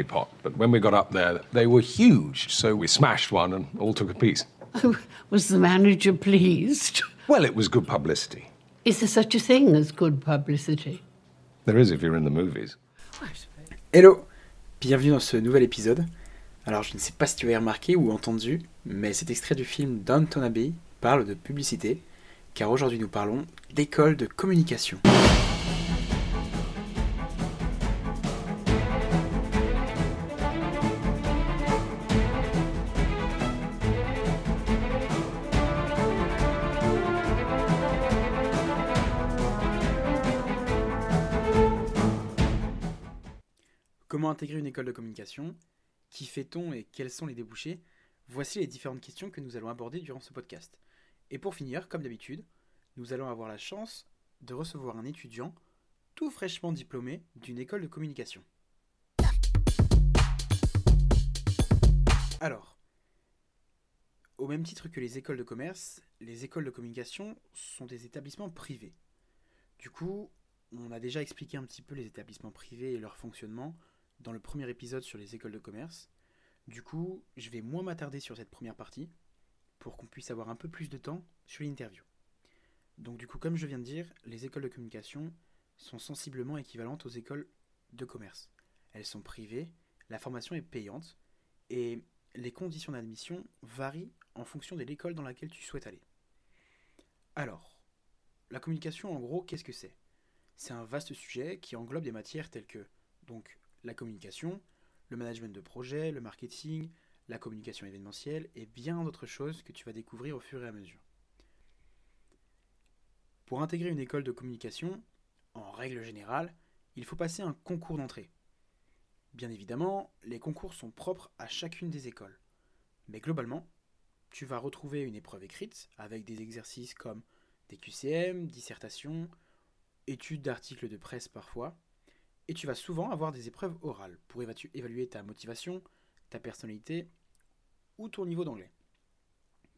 halfpenny pot, but when we got up there, they were huge, so we smashed one and all took a piece. Oh, was the manager pleased? Well, it was good publicity. Is there such a thing as good publicity? There is if you're in the movies. Hello Bienvenue dans ce nouvel épisode. Alors je ne sais pas si tu avais remarqué ou entendu, mais cet extrait du film Downton Abbey parle de publicité, car aujourd'hui nous parlons d'école de communication. Comment intégrer une école de communication? Qui fait-on et quels sont les débouchés? Voici les différentes questions que nous allons aborder durant ce podcast. Et pour finir, comme d'habitude, nous allons avoir la chance de recevoir un étudiant tout fraîchement diplômé d'une école de communication. Alors, au même titre que les écoles de commerce, les écoles de communication sont des établissements privés. Du coup, on a déjà expliqué un petit peu les établissements privés et leur fonctionnement dans le premier épisode sur les écoles de commerce. Du coup, je vais moins m'attarder sur cette première partie pour qu'on puisse avoir un peu plus de temps sur l'interview. Donc du coup, comme je viens de dire, les écoles de communication sont sensiblement équivalentes aux écoles de commerce. Elles sont privées, la formation est payante et les conditions d'admission varient en fonction de l'école dans laquelle tu souhaites aller. Alors, la communication en gros, qu'est-ce que c'est? C'est un vaste sujet qui englobe des matières telles que donc la communication, le management de projet, le marketing, la communication événementielle et bien d'autres choses que tu vas découvrir au fur et à mesure. Pour intégrer une école de communication, en règle générale, il faut passer un concours d'entrée. Bien évidemment, les concours sont propres à chacune des écoles. Mais globalement, tu vas retrouver une épreuve écrite avec des exercices comme des QCM, dissertations, études d'articles de presse parfois, et tu vas souvent avoir des épreuves orales pour évaluer ta motivation, ta personnalité ou ton niveau d'anglais?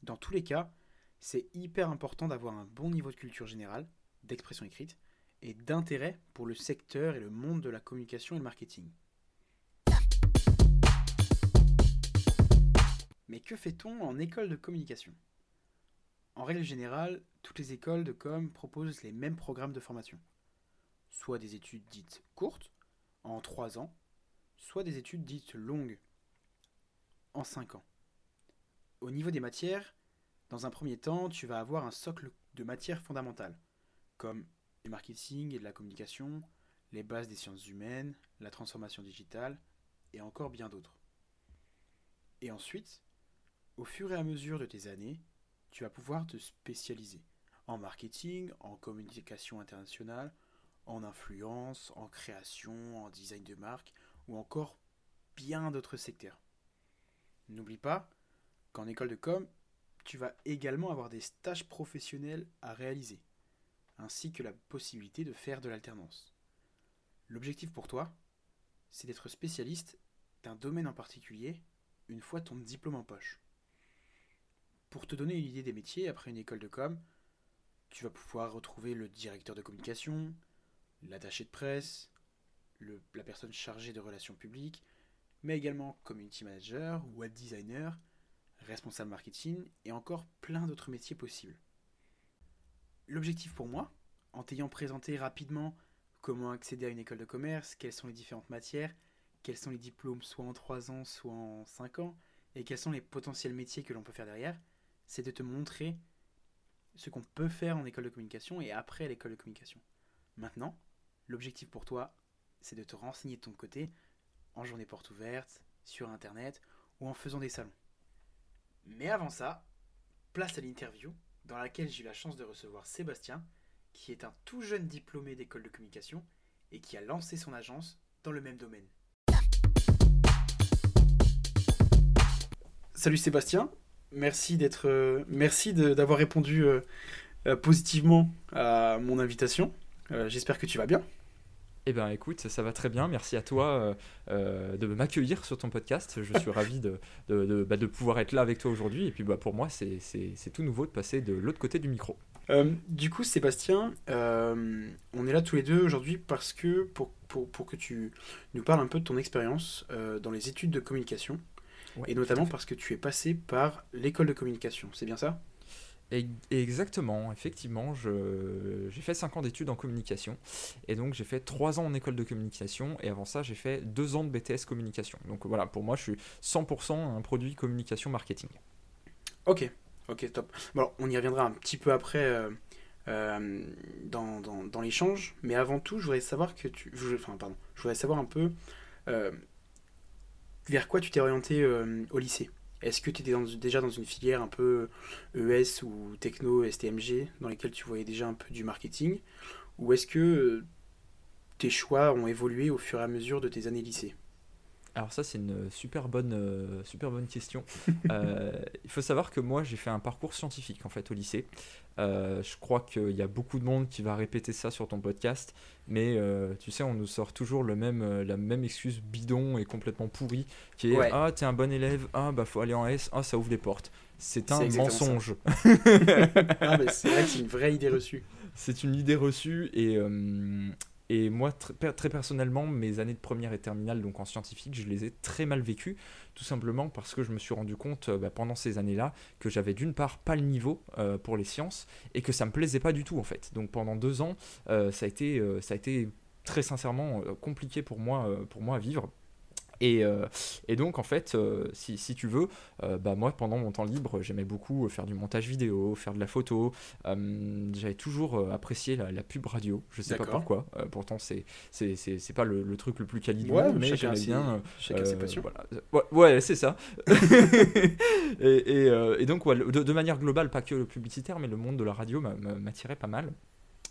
Dans tous les cas, c'est hyper important d'avoir un bon niveau de culture générale, d'expression écrite, et d'intérêt pour le secteur et le monde de la communication et le marketing. Mais que fait-on en école de communication? En règle générale, toutes les écoles de com proposent les mêmes programmes de formation soit des études dites courtes, en 3 ans, soit des études dites longues, en 5 ans. Au niveau des matières, dans un premier temps, tu vas avoir un socle de matières fondamentales, comme du marketing et de la communication, les bases des sciences humaines, la transformation digitale, et encore bien d'autres. Et ensuite, au fur et à mesure de tes années, tu vas pouvoir te spécialiser en marketing, en communication internationale, en influence, en création, en design de marque ou encore bien d'autres secteurs. N'oublie pas qu'en école de com, tu vas également avoir des stages professionnels à réaliser, ainsi que la possibilité de faire de l'alternance. L'objectif pour toi, c'est d'être spécialiste d'un domaine en particulier une fois ton diplôme en poche. Pour te donner une idée des métiers après une école de com, tu vas pouvoir retrouver le directeur de communication, l'attaché de presse, la personne chargée de relations publiques, mais également community manager, web designer, responsable marketing et encore plein d'autres métiers possibles. L'objectif pour moi, en t'ayant présenté rapidement comment accéder à une école de commerce, quelles sont les différentes matières, quels sont les diplômes soit en 3 ans, soit en 5 ans, et quels sont les potentiels métiers que l'on peut faire derrière, c'est de te montrer ce qu'on peut faire en école de communication et après l'école de communication. Maintenant, L'objectif pour toi, c'est de te renseigner de ton côté en journée porte ouverte, sur internet ou en faisant des salons. Mais avant ça, place à l'interview dans laquelle j'ai eu la chance de recevoir Sébastien, qui est un tout jeune diplômé d'école de communication et qui a lancé son agence dans le même domaine. Salut Sébastien, merci d'être, euh, merci d'avoir répondu euh, euh, positivement à mon invitation. J'espère que tu vas bien. Eh bien, écoute, ça va très bien. Merci à toi euh, euh, de m'accueillir sur ton podcast. Je suis ravi de, de, bah, de, pouvoir être là avec toi aujourd'hui. Et puis, bah, pour moi, c'est tout nouveau de passer de l'autre côté du micro. Euh, du coup, Sébastien, euh, on est là tous les deux aujourd'hui parce que pour, pour, pour que tu nous parles un peu de ton expérience euh, dans les études de communication Ouais, et notamment parce que tu es passé par l'école de communication. C'est bien ça? Et- Exactement, effectivement, j'ai fait 5 ans d'études en communication et donc j'ai fait 3 ans en école de communication et avant ça j'ai fait 2 ans de BTS communication. Donc voilà, pour moi je suis 100% un produit communication marketing. Ok, ok, top. Bon, on y reviendra un petit peu après euh, euh, dans, dans, l'échange, mais avant tout, je voudrais savoir que tu. je- enfin, pardon, je voudrais savoir un peu euh, vers quoi tu t'es orienté au lycée. Est-ce que tu étais déjà dans une filière un peu ES ou techno, STMG, dans lesquelles tu voyais déjà un peu du marketing? Ou est-ce que euh, tes choix ont évolué au fur et à mesure de tes années lycée Alors ça c'est une super bonne, euh, super bonne question. Euh, il faut savoir que moi j'ai fait un parcours scientifique en fait au lycée. Euh, je crois qu'il y a beaucoup de monde qui va répéter ça sur ton podcast, mais tu sais on nous sort toujours le même, la même excuse bidon et complètement pourrie qui est Ouais. ah t'es un bon élève, ah bah faut aller en S, ah ça ouvre des portes. C'est un mensonge. Mais C'est vrai que c'est une vraie idée reçue. C'est une idée reçue et, et moi, très personnellement, mes années de première et terminale, donc en scientifique, je les ai très mal vécues, tout simplement parce que je me suis rendu compte euh, bah, pendant ces années-là que j'avais d'une part pas le niveau euh, pour les sciences et que ça me plaisait pas du tout en fait. Donc pendant deux ans, euh, ça, a été, très sincèrement compliqué pour moi, pour moi à vivre. Et, euh, et donc, en fait, euh, si, si tu veux, euh, bah, moi, pendant mon temps libre, j'aimais beaucoup faire du montage vidéo, faire de la photo. J'avais toujours apprécié la, la pub radio. Je sais pas pourquoi. Pourtant, c'est c'est- pas le, le truc le plus quali Ouais, mais chacun bien. Chacun ses passions. voilà. Ouais, ouais, c'est ça. et, et, et donc, ouais, de, de manière globale, pas que le publicitaire, mais le monde de la radio m'a- m'a- m'attirait pas mal.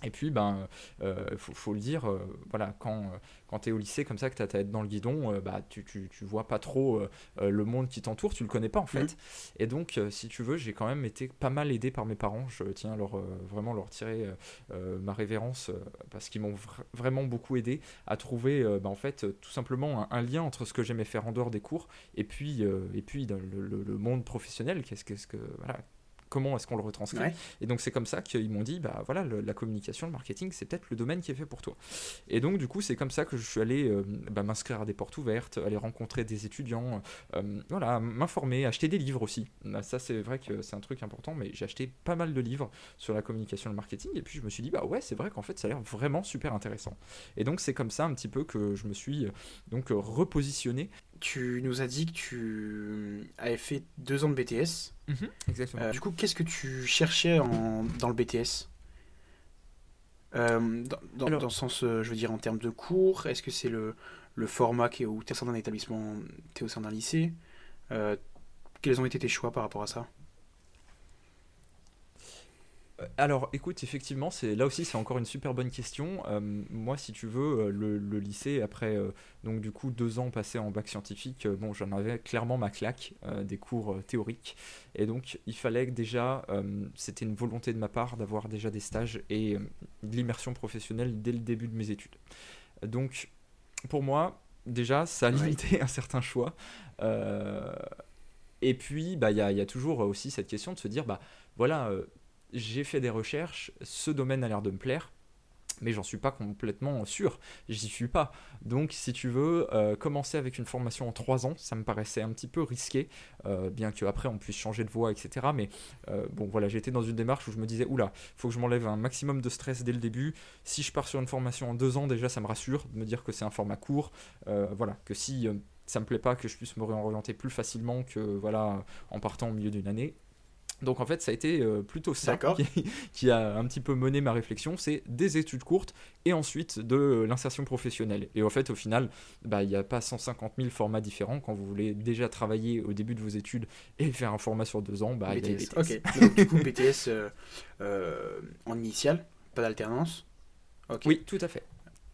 Et puis, ben, euh, faut, faut le dire, euh, voilà, quand, euh, quand tu es au lycée comme ça, que tu as ta tête dans le guidon, bah, tu, tu, tu vois pas trop le monde qui t'entoure, tu le connais pas en fait. Mhm. Et donc, si tu veux, j'ai quand même été pas mal aidé par mes parents. Je tiens à leur, vraiment leur tirer ma révérence parce qu'ils m'ont vra- vraiment beaucoup aidé à trouver, bah, en fait, tout simplement un, un lien entre ce que j'aimais faire en dehors des cours et puis, et puis le, le- le monde professionnel. Qu'est-ce qu'est-ce que, voilà, comment est-ce qu'on le retranscrit Ouais. et donc c'est comme ça qu'ils m'ont dit, bah voilà, le- la communication, le marketing, c'est peut-être le domaine qui est fait pour toi. Et donc du coup, c'est comme ça que je suis allé euh, bah, m'inscrire à des portes ouvertes, aller rencontrer des étudiants, euh, voilà, m'informer, acheter des livres aussi. Bah, ça c'est vrai que c'est un truc important, mais j'ai acheté pas mal de livres sur la communication et le marketing, et puis je me suis dit, bah ouais, c'est vrai qu'en fait ça a l'air vraiment super intéressant. Et donc c'est comme ça un petit peu que je me suis euh, donc euh, repositionné. Tu nous as dit que tu avais fait deux ans de BTS. Exactement. Euh, du coup, qu'est-ce que tu cherchais en- dans le BTS Euh, dans, dans- Alors- dans le sens, euh, je veux dire, en termes de cours, est-ce que c'est le, le format qui est où tu es au sein d'un établissement, tu es au sein d'un lycée? Quels ont été tes choix par rapport à ça? Alors, écoute, effectivement, c'est là aussi, c'est encore une super bonne question. Euh, moi, si tu veux, euh, le, le lycée, après euh, donc du coup deux ans passés en bac scientifique, euh, bon, j'en avais clairement ma claque euh, des cours euh, théoriques, et donc il fallait que déjà, euh, c'était une volonté de ma part d'avoir déjà des stages et euh, de l'immersion professionnelle dès le début de mes études. Donc, pour moi, déjà, ça a Ouais. limité un certain choix. Euh, et puis, bah, il y, y a toujours aussi cette question de se dire, bah, voilà, euh, j'ai fait des recherches, ce domaine a l'air de me plaire, mais j'en suis pas complètement sûr, j'y suis pas. Donc, si tu veux, euh, commencer avec une formation en 3 ans, ça me paraissait un petit peu risqué, euh, bien qu'après on puisse changer de voie, etc. Mais euh, bon, voilà, j'étais dans une démarche où je me disais, oula, faut que je m'enlève un maximum de stress dès le début. Si je pars sur une formation en 2 ans, déjà, ça me rassure de me dire que c'est un format court. Voilà, que si ça me plaît pas, que je puisse me réorienter plus facilement que voilà en partant au milieu d'une année. Donc en fait, ça a été euh, plutôt ça qui, qui a un petit peu mené ma réflexion, c'est des études courtes et ensuite de l'insertion professionnelle. Et en fait, au final, bah, il n'y a pas 150 000 formats différents. Quand vous voulez déjà travailler au début de vos études et faire un format sur deux ans, bah, il y a les BTS. BTS. Ok. Donc, du coup, BTS euh, euh, en initial, pas d'alternance. Oui, tout à fait.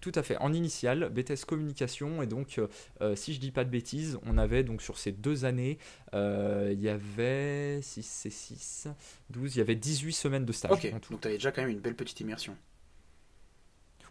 Tout à fait. En initial, BTS communication, et donc, euh, euh, si je dis pas de bêtises, on avait donc sur ces deux années, euh, il y avait 6 c'est 6, 12, il y avait 18 semaines de stage Ok. en tout. Donc, tu avais déjà quand même une belle petite immersion.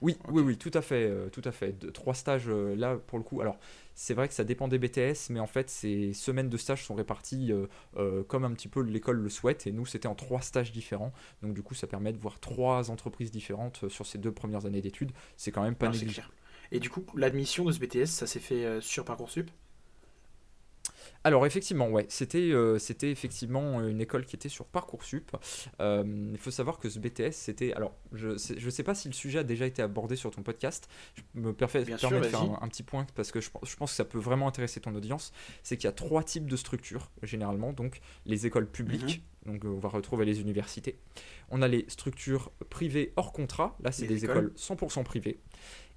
Oui, oui, oui, tout à fait, euh, tout à fait. De- trois stages euh, là pour le coup. Alors, c'est vrai que ça dépend des BTS, mais en fait, ces semaines de stage sont réparties euh, comme un petit peu l'école le souhaite. Et nous, c'était en trois stages différents. Donc, du coup, ça permet de voir trois entreprises différentes sur ces deux premières années d'études. C'est quand même pas c'est négligeable. Et du coup, l'admission de ce BTS, ça s'est fait sur Parcoursup? Alors effectivement, ouais, c'était euh, c'était effectivement une école qui était sur Parcoursup. Euh, il faut savoir que ce BTS, c'était... Alors, je sais, je sais pas si le sujet a déjà été abordé sur ton podcast. Je me permets, de faire un, un petit point parce que je, pense- je pense que ça peut vraiment intéresser ton audience. C'est qu'il y a trois types de structures, généralement. Donc, les écoles publiques. Mhm. Donc, euh, on va retrouver les universités. On a les structures privées hors contrat. Là, c'est des écoles. écoles 100% privées.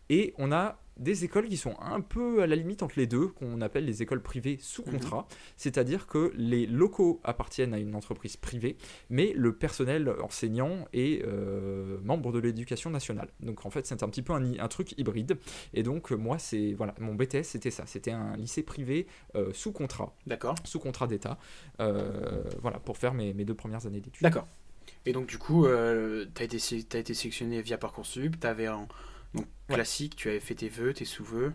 Et on a des écoles qui sont un peu à la limite entre les deux, qu'on appelle les écoles privées sous Mhm. contrat. C'est-à-dire que les locaux appartiennent à une entreprise privée, mais le personnel enseignant est euh, membre de l'éducation nationale. Donc en fait, c'est un petit peu un, un truc hybride. Et donc moi, c'est voilà, mon BTS, c'était ça. C'était un lycée privé euh, sous contrat, D'accord. sous contrat d'État. euh, voilà, pour faire mes, mes deux premières années d'études. D'accord. Et donc, du coup, tu as, t'as été sélectionné via Parcoursup, tu avais un donc, Ouais. classique, tu avais fait tes vœux, tes sous-vœux,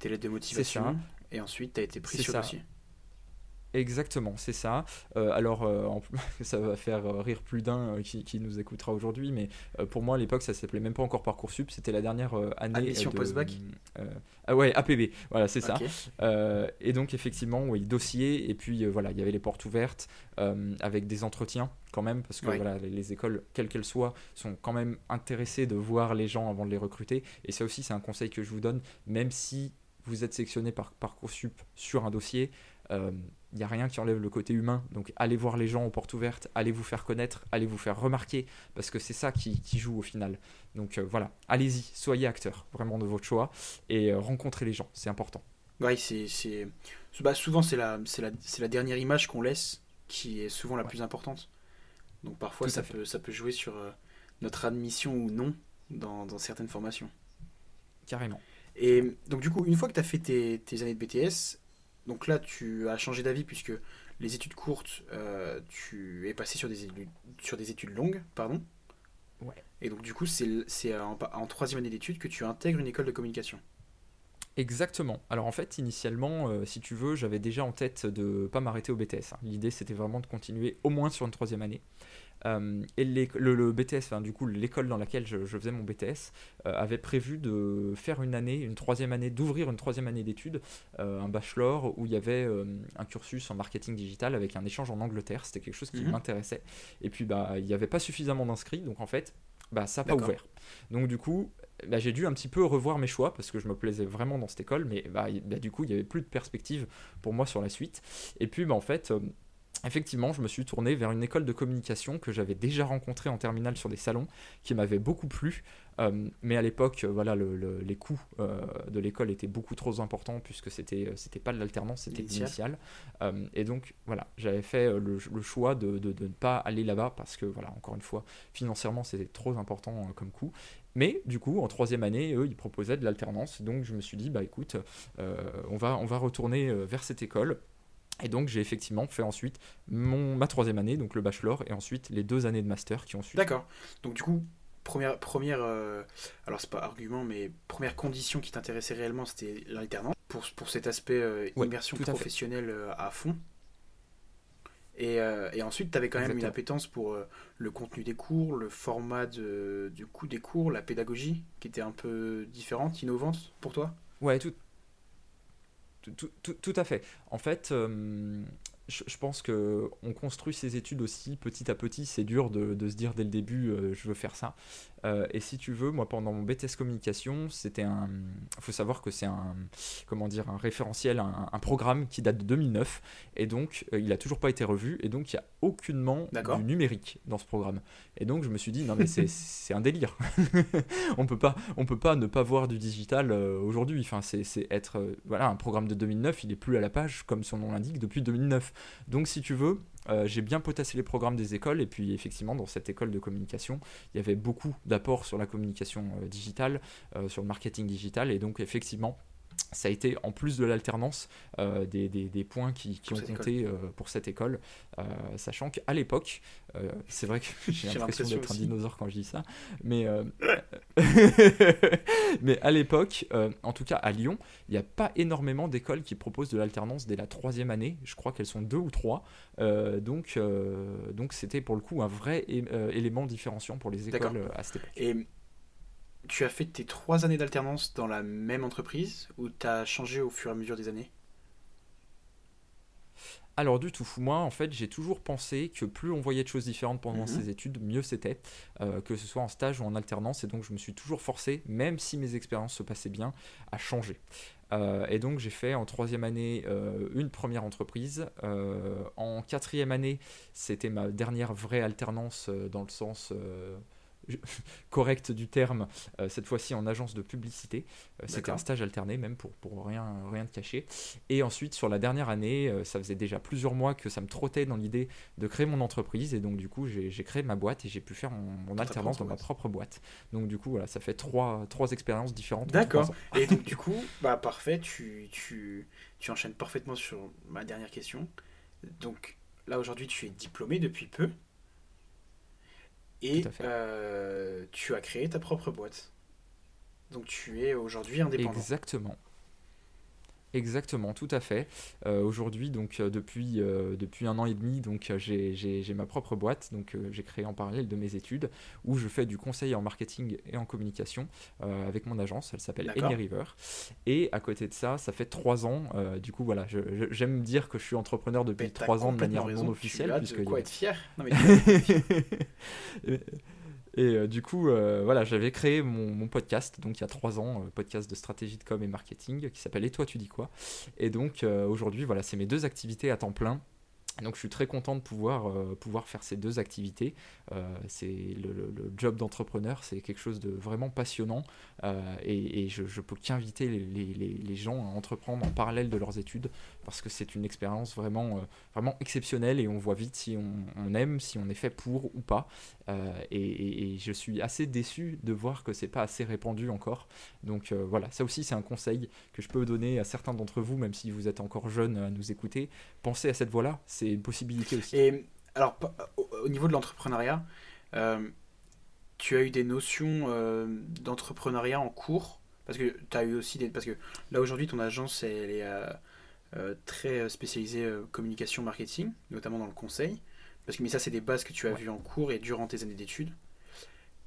tes lettres de motivation, et ensuite tu as été pris sur ça. dossier. Exactement, c'est ça. Euh, alors, euh, en plus, ça va faire rire plus d'un euh, qui, qui nous écoutera aujourd'hui, mais pour moi, à l'époque, ça s'appelait même pas encore Parcoursup, c'était la dernière année. Admission de, post-bac Ah ouais, APB, voilà, c'est ça. Et donc, effectivement, oui, dossier, et puis voilà, il y avait les portes ouvertes avec des entretiens quand même, parce que Ouais. voilà, les, les écoles, quelles qu'elles soient, sont quand même intéressées de voir les gens avant de les recruter. Et ça aussi, c'est un conseil que je vous donne, même si vous êtes sélectionné par Parcoursup sur un dossier, il n'y a rien qui enlève le côté humain. Donc allez voir les gens aux portes ouvertes, allez vous faire connaître, allez vous faire remarquer, parce que c'est ça qui, qui joue au final. Donc euh, voilà, allez-y, soyez acteur vraiment de votre choix et euh, rencontrez les gens, c'est important. Ouais, c'est. Bah, souvent, c'est la, dernière image qu'on laisse qui est souvent la Ouais. plus importante. Donc parfois, ça fait. peut, ça peut jouer sur euh, notre admission ou non dans, dans certaines formations. Carrément. Et donc du coup, une fois que tu as fait tes, tes années de BTS, donc là tu as changé d'avis puisque les études courtes, euh, tu es passé sur des études, sur des études longues, pardon. Ouais. Et donc du coup, c'est en, en troisième année d'études que tu intègres une école de communication. Exactement. Alors en fait, initialement, euh, si tu veux, j'avais déjà en tête de pas m'arrêter au BTS. hein. L'idée, c'était vraiment de continuer au moins sur une troisième année. Euh, et les- le, le BTS, enfin, du coup, l'école dans laquelle je, je faisais mon BTS euh, avait prévu de faire une année, une troisième année, d'ouvrir une troisième année d'études, euh, un bachelor où il y avait un cursus en marketing digital avec un échange en Angleterre. C'était quelque chose qui Mhm. m'intéressait. Et puis, bah, il n'y avait pas suffisamment d'inscrits, donc en fait, bah, ça n'a pas ouvert. Donc du coup, bah, j'ai dû un petit peu revoir mes choix parce que je me plaisais vraiment dans cette école, mais bah, bah, du coup, il n'y avait plus de perspective pour moi sur la suite. Et puis, bah, en fait, effectivement, je me suis tourné vers une école de communication que j'avais déjà rencontrée en terminale sur des salons, qui m'avait beaucoup plu. Euh, mais à l'époque, euh, voilà, le- le- les coûts euh, de l'école étaient beaucoup trop importants puisque c'était c'était pas de l'alternance, c'était L'initial. Euh, et donc, voilà, j'avais fait le, le choix de, de- de ne pas aller là-bas parce que, voilà, encore une fois, financièrement, c'était trop important comme coût. Mais du coup, en troisième année, eux, ils proposaient de l'alternance. Donc, je me suis dit, bah écoute, on, va, on va retourner vers cette école. Et donc, j'ai effectivement fait ensuite mon, ma troisième année, donc le bachelor, et ensuite les deux années de master qui ont suivi. D'accord. Donc du coup, première, première euh, alors c'est pas argument, mais première condition qui t'intéressait réellement, c'était l'alternance, pour, pour cet aspect euh, Ouais, immersion professionnelle euh, à fond. Et, euh, et ensuite, tu avais quand même une appétence pour le contenu des cours, le format de- du coup des cours, la pédagogie, qui était un peu différente, innovante pour toi? Ouais, tout, tout, tout- tout- à fait. En fait, euh, je, je pense que on construit ses études aussi petit à petit. C'est dur de, de se dire dès le début, euh, je veux faire ça. Euh, et si tu veux, moi, pendant mon BTS communication, c'était un. Il faut savoir que c'est un, comment dire, un référentiel, un, un programme qui date de 2009, et donc euh, il a toujours pas été revu, et donc il y a aucunement du numérique dans ce programme. Et donc je me suis dit non mais c'est- un délire. on peut pas, on peut pas ne pas voir du digital aujourd'hui. Enfin c'est être, voilà, un programme de 2009, il est plus à la page comme son nom l'indique depuis 2009. Donc si tu veux. euh, j'ai bien potassé les programmes des écoles et puis effectivement dans cette école de communication il y avait beaucoup d'apports sur la communication euh, digitale, euh, sur le marketing digital et donc effectivement ça a été en plus de l'alternance euh, des, des- des points qui, ont compté euh, pour cette école, euh, sachant qu'à l'époque, c'est vrai que j'ai l'impression d'être un dinosaure quand je dis ça, mais, mais à l'époque, en tout cas à Lyon, il n'y a pas énormément d'écoles qui proposent de l'alternance dès la troisième année. Je crois qu'elles sont deux ou trois. Donc, donc c'était pour le coup un vrai élément différenciant pour les écoles à cette époque. Et tu as fait tes trois années d'alternance dans la même entreprise ou tu as changé au fur et à mesure des années? Alors du tout, moi en fait j'ai toujours pensé que plus on voyait de choses différentes pendant Mhm. ses études, mieux c'était, euh, que ce soit en stage ou en alternance, et donc je me suis toujours forcé, même si mes expériences se passaient bien, à changer. Euh, et donc j'ai fait en troisième année euh, une première entreprise. En quatrième année, c'était ma dernière vraie alternance dans le sens euh, je- correct du terme, euh, cette fois-ci en agence de publicité. Euh, c'était un stage alterné même pour, pour rien, rien de cacher. Et ensuite, sur la dernière année, euh, ça faisait déjà plusieurs mois que ça me trottait dans l'idée de créer mon entreprise. Et donc, du coup, j'ai créé ma boîte et j'ai pu faire mon, mon alternance dans ma propre boîte. Donc, du coup, voilà, ça fait trois, trois expériences différentes. en D'accord. Et donc du coup, bah parfait, tu, tu, tu enchaînes parfaitement sur ma dernière question. Donc là aujourd'hui tu es diplômé depuis peu. Et euh, tu as créé ta propre boîte. Donc tu es aujourd'hui indépendant. Exactement. Exactement, tout à fait. Euh, Aujourd'hui, donc euh, depuis, euh, depuis un an et demi, donc j'ai- ma propre boîte, donc j'ai créé en parallèle de mes études, où je fais du conseil en marketing et en communication avec mon agence. Elle s'appelle. Any River. Et à côté de ça, ça fait trois ans. du coup, voilà, j'aime dire que je suis entrepreneur depuis trois ans de manière raison, non officielle, puisque quoi être fier. Non, mais et euh, du coup, euh, voilà, j'avais créé mon, podcast, donc il y a trois ans, euh, podcast de stratégie de com et marketing, qui s'appelle Et toi, tu dis quoi? Et donc aujourd'hui, voilà, c'est mes deux activités à temps plein. Donc je suis très content de pouvoir, euh, pouvoir faire ces deux activités. Euh, le, job d'entrepreneur, c'est quelque chose de vraiment passionnant euh, et, je, je peux qu'inviter les, les- les- gens à entreprendre en parallèle de leurs études parce que c'est une expérience vraiment, vraiment exceptionnelle et on voit vite si on, aime, si on est fait pour ou pas. Et, et- je suis assez déçu de voir que c'est pas assez répandu encore. Donc voilà, ça aussi c'est un conseil que je peux donner à certains d'entre vous, même si vous êtes encore jeunes à nous écouter. Pensez à cette voie-là, c'est une possibilité aussi. Et alors, au, au niveau de l'entrepreneuriat, euh, tu as eu des notions euh, d'entrepreneuriat en cours? Parce que tu as eu aussi des. Parce que là, aujourd'hui, ton agence, elle est euh, très spécialisée communication marketing, notamment dans le conseil. Parce que, mais ça, c'est des bases que tu as Ouais. vues en cours et durant tes années d'études.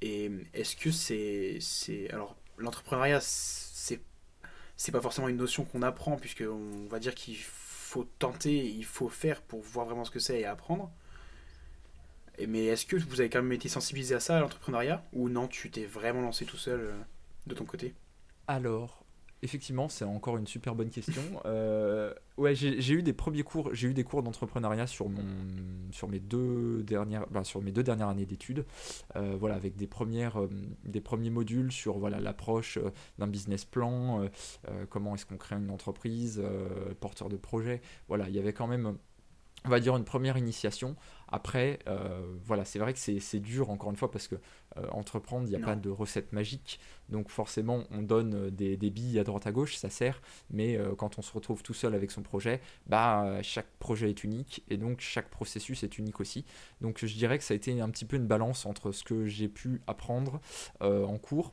Et est-ce que c'est. c'est alors, l'entrepreneuriat, c'est. C'est pas forcément une notion qu'on apprend, puisque on va dire qu'il faut tenter, il faut faire pour voir vraiment ce que c'est et apprendre. Mais est-ce que vous avez quand même été sensibilisé à ça, à l'entrepreneuriat? Ou non, tu t'es vraiment lancé tout seul euh, de ton côté? Alors, effectivement, c'est encore une super bonne question. Euh, ouais, j'ai eu des premiers cours, j'ai eu des cours d'entrepreneuriat sur mon, sur mes deux dernières, ben, sur mes deux dernières années d'études. Euh, voilà, avec des premières, euh, des premiers modules sur voilà l'approche d'un business plan, comment est-ce qu'on crée une entreprise, porteur de projet. Voilà, il y avait quand même on va dire une première initiation. Après, euh, voilà, c'est vrai que c'est dur encore une fois parce que euh, entreprendre, il n'y a Non. pas de recette magique. Donc forcément, on donne euh, des, des billes à droite à gauche, ça sert. Mais euh, quand on se retrouve tout seul avec son projet, bah chaque projet est unique et donc chaque processus est unique aussi. Donc je dirais que ça a été un petit peu une balance entre ce que j'ai pu apprendre en cours,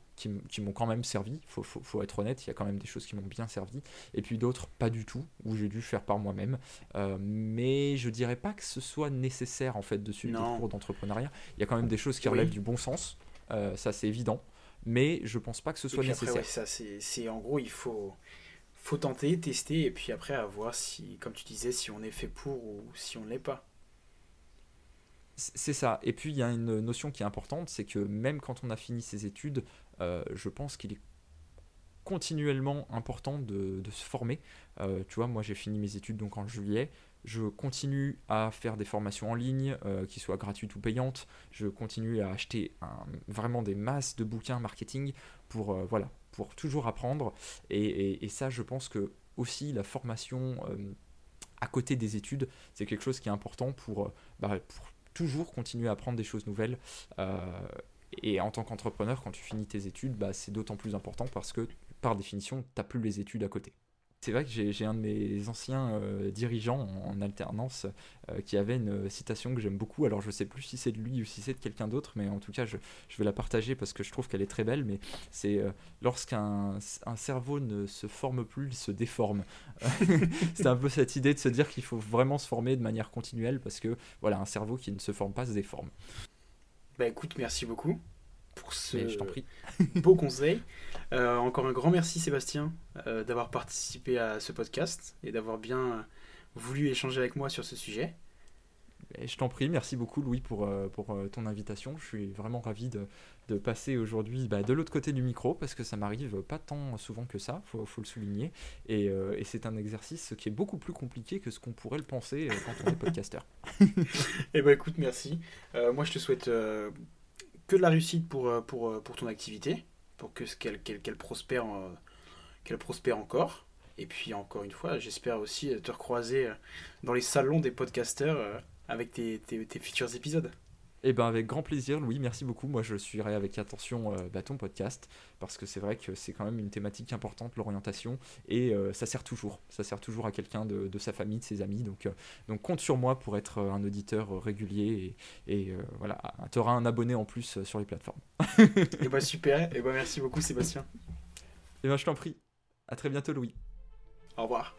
qui, m'ont quand même servi. Faut, faut, faut être honnête, il y a quand même des choses qui m'ont bien servi. Et puis d'autres pas du tout, où j'ai dû faire par moi-même. Euh, mais je dirais pas que ce soit nécessaire en fait de suivre des cours d'entrepreneuriat. Il y a quand même des choses qui Oui. relèvent du bon sens, euh, ça c'est évident. Mais je pense pas que ce soit puis après, nécessaire. ouais, ça, c'est en gros, il faut, faut tenter, tester, et puis après, à voir si, comme tu disais, si on est fait pour ou si on ne l'est pas. C'est ça. Et puis il y a une notion qui est importante, c'est que même quand on a fini ses études, euh, je pense qu'il est continuellement important de, se former. Euh, tu vois, moi j'ai fini mes études donc en juillet. Je continue à faire des formations en ligne, euh, qui soient gratuites ou payantes. Je continue à acheter vraiment des masses de bouquins marketing pour, euh, voilà, pour toujours apprendre. Et, ça, je pense que aussi la formation à côté des études, c'est quelque chose qui est important pour, bah, pour toujours continuer à apprendre des choses nouvelles. Euh, et en tant qu'entrepreneur, quand tu finis tes études, bah, c'est d'autant plus important parce que par définition, t'as plus les études à côté. C'est vrai que j'ai un de mes anciens euh, dirigeants en, alternance euh, qui avait une citation que j'aime beaucoup. Alors je sais plus si c'est de lui ou si c'est de quelqu'un d'autre, mais en tout cas je, vais la partager parce que je trouve qu'elle est très belle. Mais c'est euh, lorsqu'un un cerveau ne se forme plus, il se déforme. c'est un peu cette idée de se dire qu'il faut vraiment se former de manière continuelle parce que voilà, un cerveau qui ne se forme pas se déforme. Bah écoute, merci beaucoup pour ce je prie. beau conseil. Euh, encore un grand merci Sébastien euh, d'avoir participé à ce podcast et d'avoir bien voulu échanger avec moi sur ce sujet. Je t'en prie, merci beaucoup Louis pour, euh, pour ton invitation. Je suis vraiment ravi de, de passer aujourd'hui bah, de l'autre côté du micro parce que ça m'arrive pas tant souvent que ça, faut, faut le souligner. Et, et c'est un exercice qui est beaucoup plus compliqué que ce qu'on pourrait le penser quand on est podcasteur. eh ben écoute, merci. moi je te souhaite que de la réussite pour, euh, pour, euh, pour ton activité, pour que qu'elle qu'elle prospère, qu'elle prospère encore. Et puis encore une fois, j'espère aussi te recroiser euh, dans les salons des podcasteurs avec tes, tes, tes futurs épisodes. Eh ben avec grand plaisir, Louis, merci beaucoup. Moi, je suivrai avec attention euh, bah, ton podcast parce que c'est vrai que c'est quand même une thématique importante, l'orientation, et euh, ça sert toujours. Ça sert toujours à quelqu'un de, sa famille, de ses amis. Donc, euh, donc compte sur moi pour être un auditeur régulier et, et voilà, tu auras un abonné en plus sur les plateformes. et eh ben super, et eh ben merci beaucoup Sébastien. Et ben je t'en prie. À très bientôt, Louis. Au revoir.